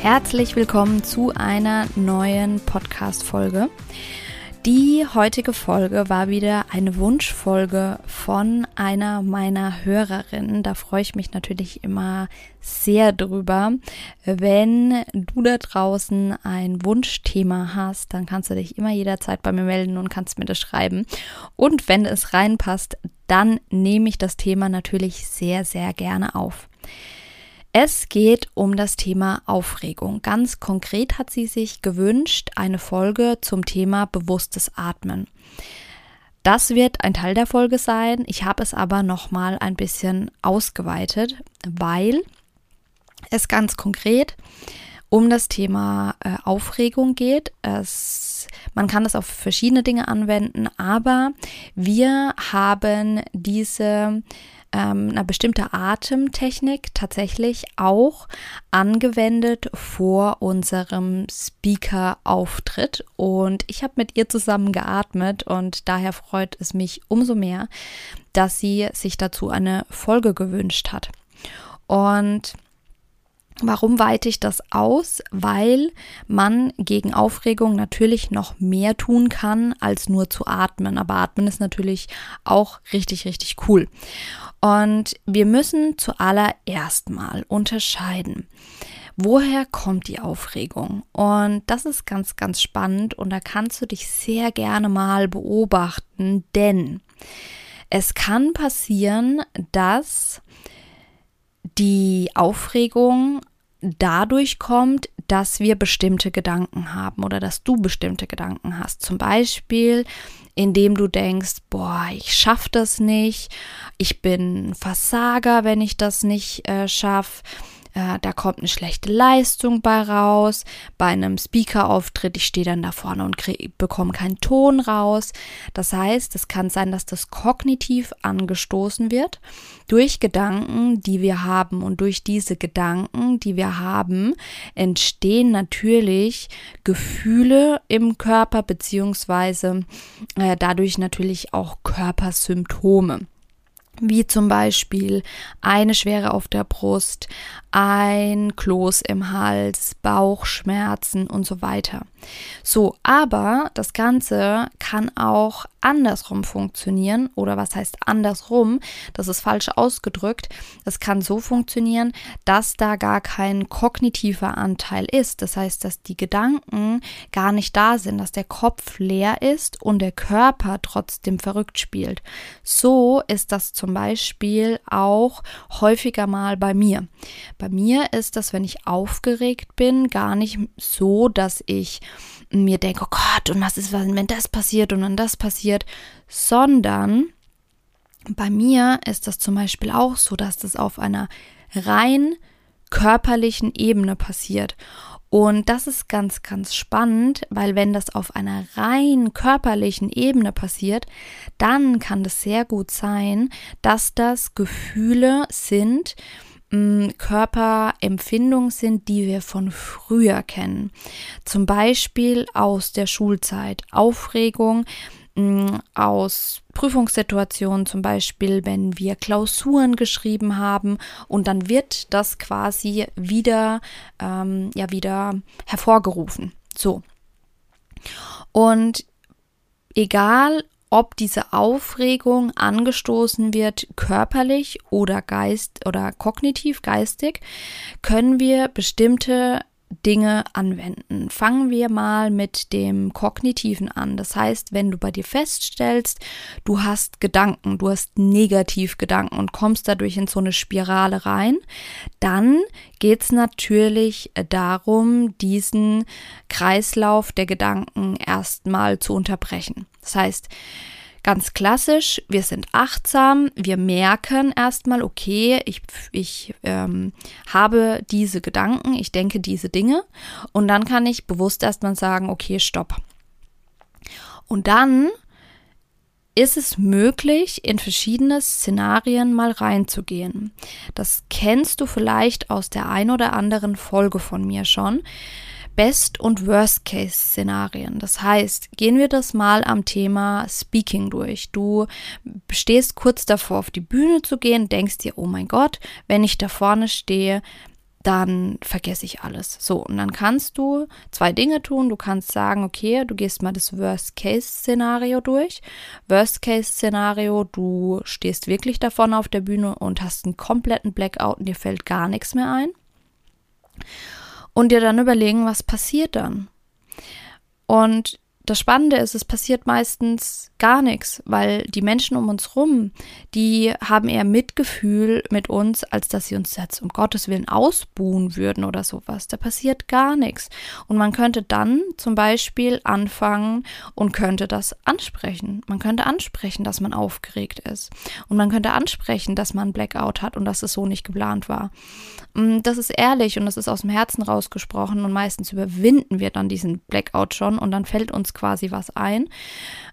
Herzlich willkommen zu einer neuen Podcast-Folge. Die heutige Folge war wieder eine Wunschfolge von einer meiner Hörerinnen. Da freue ich mich natürlich immer sehr drüber. Wenn du da draußen ein Wunschthema hast, dann kannst du dich immer jederzeit bei mir melden und kannst mir das schreiben. Und wenn es reinpasst, dann nehme ich das Thema natürlich sehr, sehr gerne auf. Es geht um das Thema Aufregung. Ganz konkret hat sie sich gewünscht eine Folge zum Thema bewusstes Atmen. Das wird ein Teil der Folge sein. Ich habe es aber noch mal ein bisschen ausgeweitet, weil es ganz konkret um das Thema äh, Aufregung geht. Es, man kann das auf verschiedene Dinge anwenden, aber wir haben diese ähm, eine bestimmte Atemtechnik tatsächlich auch angewendet vor unserem Speaker-Auftritt. Und ich habe mit ihr zusammen geatmet und daher freut es mich umso mehr, dass sie sich dazu eine Folge gewünscht hat. Und Warum weite ich das aus? Weil man gegen Aufregung natürlich noch mehr tun kann, als nur zu atmen. Aber atmen ist natürlich auch richtig, richtig cool. Und wir müssen zuallererst mal unterscheiden. Woher kommt die Aufregung? Und das ist ganz, ganz spannend und da kannst du dich sehr gerne mal beobachten, denn es kann passieren, dass die Aufregung dadurch kommt, dass wir bestimmte Gedanken haben oder dass du bestimmte Gedanken hast. Zum Beispiel, indem du denkst, boah, ich schaffe das nicht, ich bin Versager, wenn ich das nicht äh, schaffe äh, da kommt eine schlechte Leistung bei raus. Bei einem Speaker-Auftritt, ich stehe dann da vorne und bekomme keinen Ton raus. Das heißt, es kann sein, dass das kognitiv angestoßen wird durch Gedanken, die wir haben. Und durch diese Gedanken, die wir haben, entstehen natürlich Gefühle im Körper, beziehungsweise äh, dadurch natürlich auch Körpersymptome wie zum Beispiel eine Schwere auf der Brust, ein Kloß im Hals, Bauchschmerzen und so weiter. So, aber das Ganze kann auch andersrum funktionieren oder was heißt andersrum? Das ist falsch ausgedrückt. Das kann so funktionieren, dass da gar kein kognitiver Anteil ist. Das heißt, dass die Gedanken gar nicht da sind, dass der Kopf leer ist und der Körper trotzdem verrückt spielt. So ist das zum Beispiel auch häufiger mal bei mir. Bei mir ist das, wenn ich aufgeregt bin, gar nicht so, dass ich mir denke, oh Gott, und was ist, wenn das passiert und dann das passiert, sondern bei mir ist das zum Beispiel auch so, dass das auf einer rein körperlichen Ebene passiert. Und das ist ganz, ganz spannend, weil wenn das auf einer rein körperlichen Ebene passiert, dann kann es sehr gut sein, dass das Gefühle sind, Körperempfindungen sind, die wir von früher kennen. Zum Beispiel aus der Schulzeit. Aufregung aus Prüfungssituationen, zum Beispiel, wenn wir Klausuren geschrieben haben und dann wird das quasi wieder, ähm, ja, wieder hervorgerufen. So. Und egal, ob diese Aufregung angestoßen wird körperlich oder geist oder kognitiv geistig, können wir bestimmte Dinge anwenden. Fangen wir mal mit dem Kognitiven an. Das heißt, wenn du bei dir feststellst, du hast Gedanken, du hast Negativgedanken und kommst dadurch in so eine Spirale rein, dann geht es natürlich darum, diesen Kreislauf der Gedanken erstmal zu unterbrechen. Das heißt, Ganz klassisch, wir sind achtsam, wir merken erstmal, okay, ich, ich ähm, habe diese Gedanken, ich denke diese Dinge und dann kann ich bewusst erstmal sagen, okay, stopp. Und dann ist es möglich, in verschiedene Szenarien mal reinzugehen. Das kennst du vielleicht aus der ein oder anderen Folge von mir schon. Best- und Worst-Case-Szenarien. Das heißt, gehen wir das mal am Thema Speaking durch. Du stehst kurz davor, auf die Bühne zu gehen, denkst dir, oh mein Gott, wenn ich da vorne stehe, dann vergesse ich alles. So, und dann kannst du zwei Dinge tun. Du kannst sagen, okay, du gehst mal das Worst-Case-Szenario durch. Worst-Case-Szenario, du stehst wirklich da vorne auf der Bühne und hast einen kompletten Blackout und dir fällt gar nichts mehr ein und dir dann überlegen, was passiert dann. Und das Spannende ist, es passiert meistens gar nichts, weil die Menschen um uns rum, die haben eher Mitgefühl mit uns, als dass sie uns jetzt um Gottes Willen ausbuhen würden oder sowas. Da passiert gar nichts. Und man könnte dann zum Beispiel anfangen und könnte das ansprechen. Man könnte ansprechen, dass man aufgeregt ist. Und man könnte ansprechen, dass man Blackout hat und dass es so nicht geplant war. Mm, das ist ehrlich und das ist aus dem Herzen rausgesprochen und meistens überwinden wir dann diesen Blackout schon und dann fällt uns quasi was ein.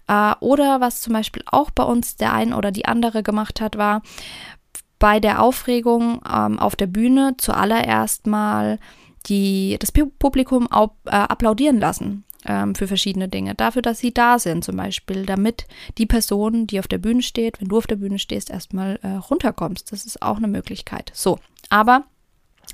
Äh, oder was zum Beispiel auch bei uns der ein oder die andere gemacht hat, war bei der Aufregung ähm, auf der Bühne zuallererst mal die, das Publikum au, äh, applaudieren lassen ähm, für verschiedene Dinge. Dafür, dass sie da sind zum Beispiel, damit die Person, die auf der Bühne steht, wenn du auf der Bühne stehst, erstmal äh, runterkommst. Das ist auch eine Möglichkeit. So, aber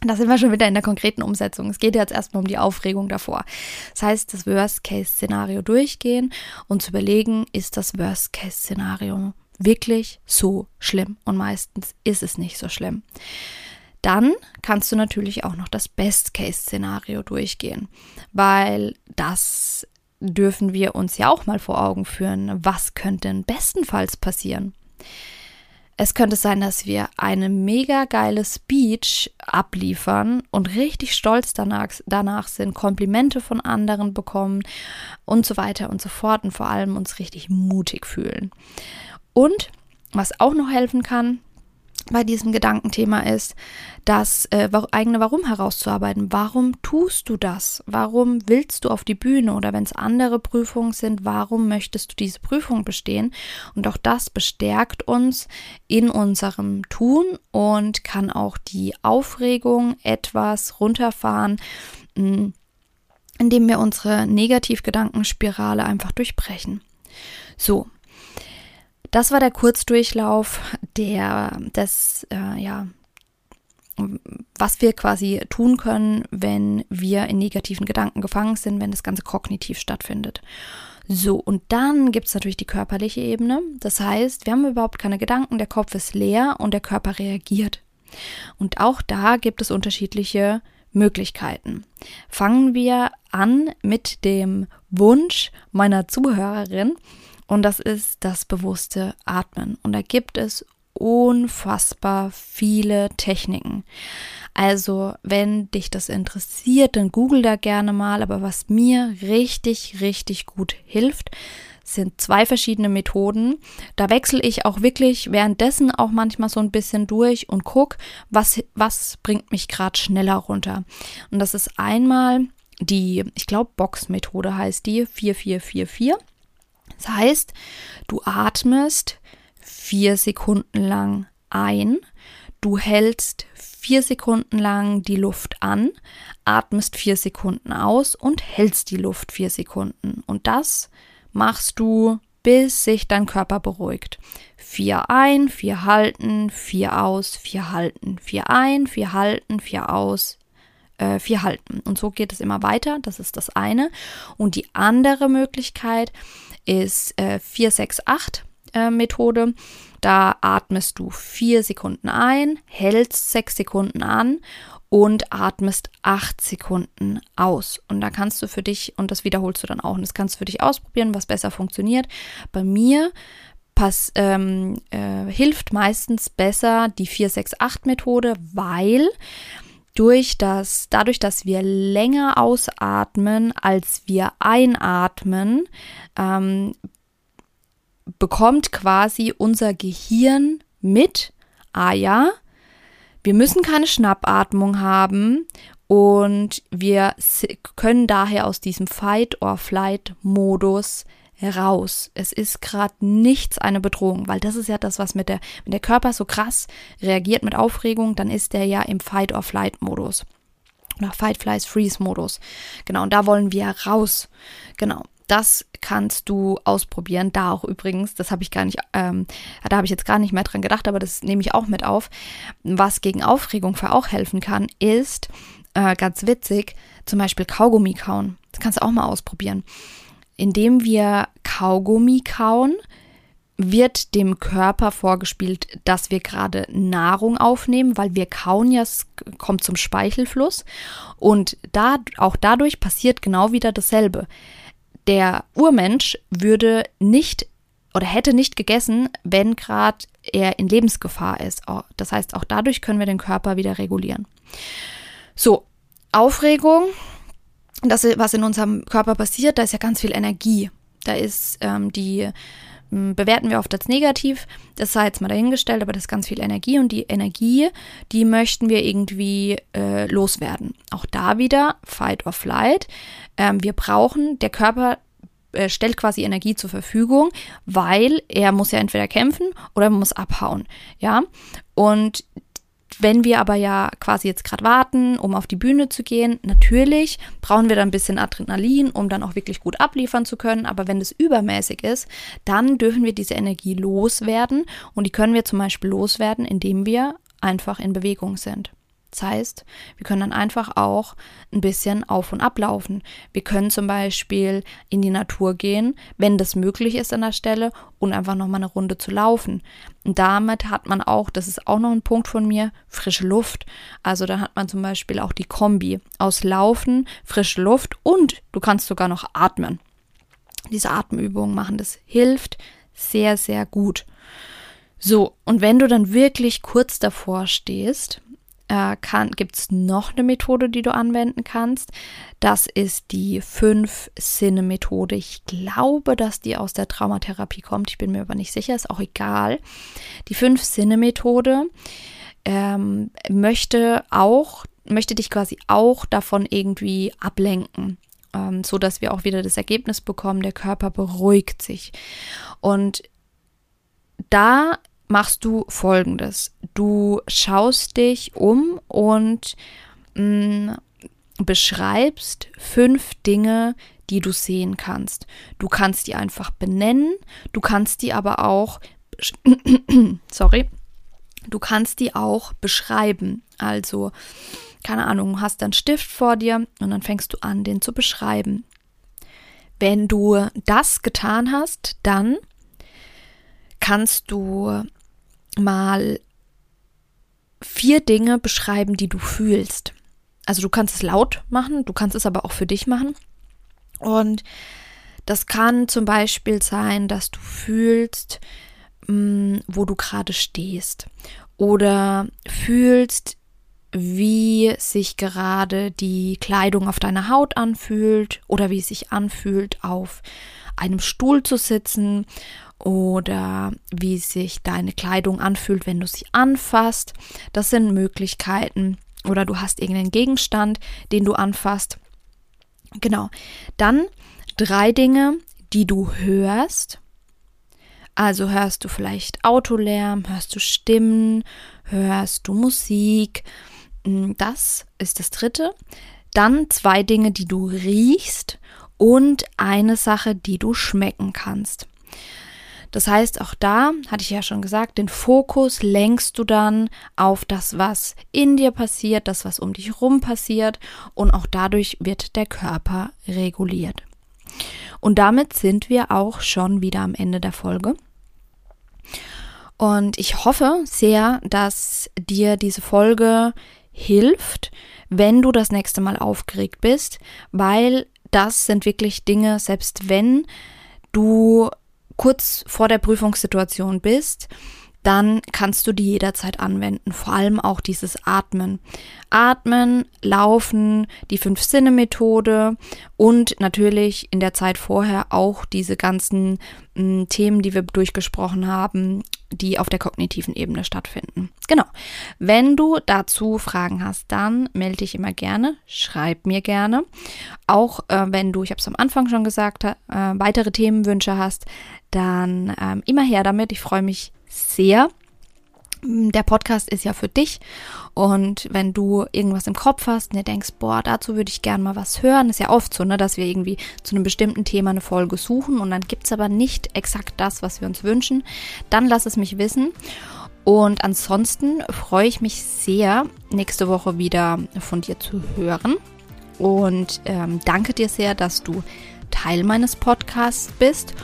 da sind wir schon wieder in der konkreten Umsetzung. Es geht jetzt erstmal um die Aufregung davor. Das heißt, das Worst-Case-Szenario durchgehen und zu überlegen, ist das Worst-Case-Szenario wirklich so schlimm? Und meistens ist es nicht so schlimm. Dann kannst du natürlich auch noch das Best-Case-Szenario durchgehen, weil das dürfen wir uns ja auch mal vor Augen führen. Was könnte denn bestenfalls passieren? Es könnte sein, dass wir eine mega geile Speech abliefern und richtig stolz danach, danach sind, Komplimente von anderen bekommen und so weiter und so fort und vor allem uns richtig mutig fühlen. Und was auch noch helfen kann, bei diesem Gedankenthema ist, das äh, eigene Warum herauszuarbeiten. Warum tust du das? Warum willst du auf die Bühne? Oder wenn es andere Prüfungen sind, warum möchtest du diese Prüfung bestehen? Und auch das bestärkt uns in unserem Tun und kann auch die Aufregung etwas runterfahren, mm, indem wir unsere Negativgedankenspirale einfach durchbrechen. So, das war der Kurzdurchlauf der, des, äh, ja, was wir quasi tun können, wenn wir in negativen Gedanken gefangen sind, wenn das Ganze kognitiv stattfindet. So, und dann gibt es natürlich die körperliche Ebene. Das heißt, wir haben überhaupt keine Gedanken, der Kopf ist leer und der Körper reagiert. Und auch da gibt es unterschiedliche Möglichkeiten. Fangen wir an mit dem Wunsch meiner Zuhörerin, und das ist das bewusste Atmen. Und da gibt es unfassbar viele Techniken. Also, wenn dich das interessiert, dann google da gerne mal. Aber was mir richtig, richtig gut hilft, sind zwei verschiedene Methoden. Da wechsle ich auch wirklich währenddessen auch manchmal so ein bisschen durch und gucke, was, was bringt mich gerade schneller runter. Und das ist einmal die, ich glaube, Box-Methode heißt die 4444. Das heißt, du atmest vier Sekunden lang ein, du hältst vier Sekunden lang die Luft an, atmest vier Sekunden aus und hältst die Luft vier Sekunden. Und das machst du, bis sich dein Körper beruhigt. Vier ein, vier halten, vier aus, vier halten, vier ein, vier halten, vier aus, äh, vier halten. Und so geht es immer weiter. Das ist das eine. Und die andere Möglichkeit ist äh, 468 äh, Methode. Da atmest du vier Sekunden ein, hältst sechs Sekunden an und atmest acht Sekunden aus. Und da kannst du für dich, und das wiederholst du dann auch, und das kannst du für dich ausprobieren, was besser funktioniert. Bei mir pass, ähm, äh, hilft meistens besser die 468 Methode, weil durch das, dadurch, dass wir länger ausatmen, als wir einatmen, ähm, bekommt quasi unser Gehirn mit, ah ja, wir müssen keine Schnappatmung haben und wir können daher aus diesem Fight-or-Flight-Modus heraus. Es ist gerade nichts eine Bedrohung, weil das ist ja das, was mit der, wenn der Körper so krass reagiert mit Aufregung, dann ist der ja im Fight-or-Flight-Modus. Oder Fight-Flies-Freeze-Modus. Genau, und da wollen wir raus. Genau. Das kannst du ausprobieren. Da auch übrigens, das habe ich gar nicht, ähm, da habe ich jetzt gar nicht mehr dran gedacht, aber das nehme ich auch mit auf. Was gegen Aufregung für auch helfen kann, ist äh, ganz witzig, zum Beispiel Kaugummi kauen. Das kannst du auch mal ausprobieren. Indem wir Kaugummi kauen, wird dem Körper vorgespielt, dass wir gerade Nahrung aufnehmen, weil wir kauen ja, es kommt zum Speichelfluss. Und da, auch dadurch passiert genau wieder dasselbe der Urmensch würde nicht oder hätte nicht gegessen, wenn gerade er in Lebensgefahr ist. Das heißt, auch dadurch können wir den Körper wieder regulieren. So, Aufregung, das, was in unserem Körper passiert, da ist ja ganz viel Energie. Da ist ähm, die hm, bewerten wir oft als negativ. Das sei jetzt mal dahingestellt, aber das ist ganz viel Energie und die Energie, die möchten wir irgendwie äh, loswerden. Auch da wieder Fight or Flight. Ähm, wir brauchen, der Körper äh, stellt quasi Energie zur Verfügung, weil er muss ja entweder kämpfen oder muss abhauen. Ja, und wenn wir aber ja quasi jetzt gerade warten, um auf die Bühne zu gehen, natürlich brauchen wir dann ein bisschen Adrenalin, um dann auch wirklich gut abliefern zu können. Aber wenn es übermäßig ist, dann dürfen wir diese Energie loswerden. Und die können wir zum Beispiel loswerden, indem wir einfach in Bewegung sind. Das heißt, wir können dann einfach auch ein bisschen auf und ablaufen. Wir können zum Beispiel in die Natur gehen, wenn das möglich ist an der Stelle, und einfach nochmal eine Runde zu laufen. Und damit hat man auch, das ist auch noch ein Punkt von mir, frische Luft. Also da hat man zum Beispiel auch die Kombi aus Laufen, frische Luft und du kannst sogar noch atmen. Diese Atemübungen machen, das hilft sehr, sehr gut. So, und wenn du dann wirklich kurz davor stehst, äh, gibt es noch eine Methode, die du anwenden kannst. Das ist die Fünf-Sinne-Methode. Ich glaube, dass die aus der Traumatherapie kommt. Ich bin mir aber nicht sicher, ist auch egal. Die Fünf-Sinne-Methode ähm, möchte auch, möchte dich quasi auch davon irgendwie ablenken ähm, so dass wir auch wieder das Ergebnis bekommen, der Körper beruhigt sich. Und da machst du folgendes. Du schaust dich um und mh, mm, beschreibst fünf Dinge, die du sehen kannst. Du kannst die einfach benennen, du kannst die aber auch, sorry, du kannst die auch beschreiben. Also, keine Ahnung, hast einen Stift vor dir und dann fängst du an, den zu beschreiben. Wenn du das getan hast, dann kannst du mal vier Dinge beschreiben, die du fühlst. Also du kannst es laut machen, du kannst es aber auch für dich machen. Und das kann zum Beispiel sein, dass du fühlst, mh, mm, wo du gerade stehst. Oder fühlst, wie sich gerade die Kleidung auf deiner Haut anfühlt oder wie es sich anfühlt, auf einem Stuhl zu sitzen oder wie sich deine Kleidung anfühlt, wenn du sie anfasst. Das sind Möglichkeiten. Oder du hast irgendeinen Gegenstand, den du anfasst. Genau. Dann drei Dinge, die du hörst. Also hörst du vielleicht Autolärm, hörst du Stimmen, hörst du Musik. Hm, das ist das dritte. Dann zwei Dinge, die du riechst und eine Sache, die du schmecken kannst. Das heißt, auch da, hatte ich ja schon gesagt, den Fokus lenkst du dann auf das, was in dir passiert, das, was um dich rum passiert und auch dadurch wird der Körper reguliert. Und damit sind wir auch schon wieder am Ende der Folge. Und ich hoffe sehr, dass dir diese Folge hilft, wenn du das nächste Mal aufgeregt bist, weil das sind wirklich Dinge, selbst wenn du kurz vor der Prüfungssituation bist, dann kannst du die jederzeit anwenden. Vor allem auch dieses Atmen. Atmen, Laufen, die Fünf-Sinne-Methode und natürlich in der Zeit vorher auch diese ganzen mh, Themen, die wir durchgesprochen haben, die auf der kognitiven Ebene stattfinden. Genau. Wenn du dazu Fragen hast, dann melde dich immer gerne, schreib mir gerne. Auch äh, wenn du, ich habe es am Anfang schon gesagt, äh, weitere Themenwünsche hast, dann ähm, immer her damit. Ich freue mich sehr. Der Podcast ist ja für dich und wenn du irgendwas im Kopf hast und dir denkst, boah, dazu würde ich gerne mal was hören, ist ja oft so, ne, dass wir irgendwie zu einem bestimmten Thema eine Folge suchen und dann gibt es aber nicht exakt das, was wir uns wünschen, dann lass es mich wissen. Und ansonsten freue ich mich sehr, nächste Woche wieder von dir zu hören. Und ähm, danke dir sehr, dass du Teil meines Podcasts bist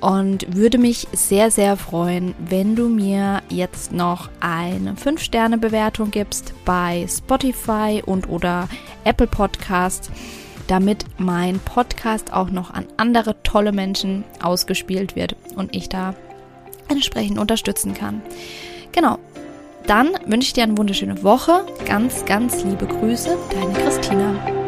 und würde mich sehr, sehr freuen, wenn du mir jetzt noch eine 5-Sterne-Bewertung gibst bei Spotify und oder Apple Podcast, damit mein Podcast auch noch an andere tolle Menschen ausgespielt wird und ich da entsprechend unterstützen kann. Genau. Dann wünsche ich dir eine wunderschöne Woche. Ganz, ganz liebe Grüße, deine Christina.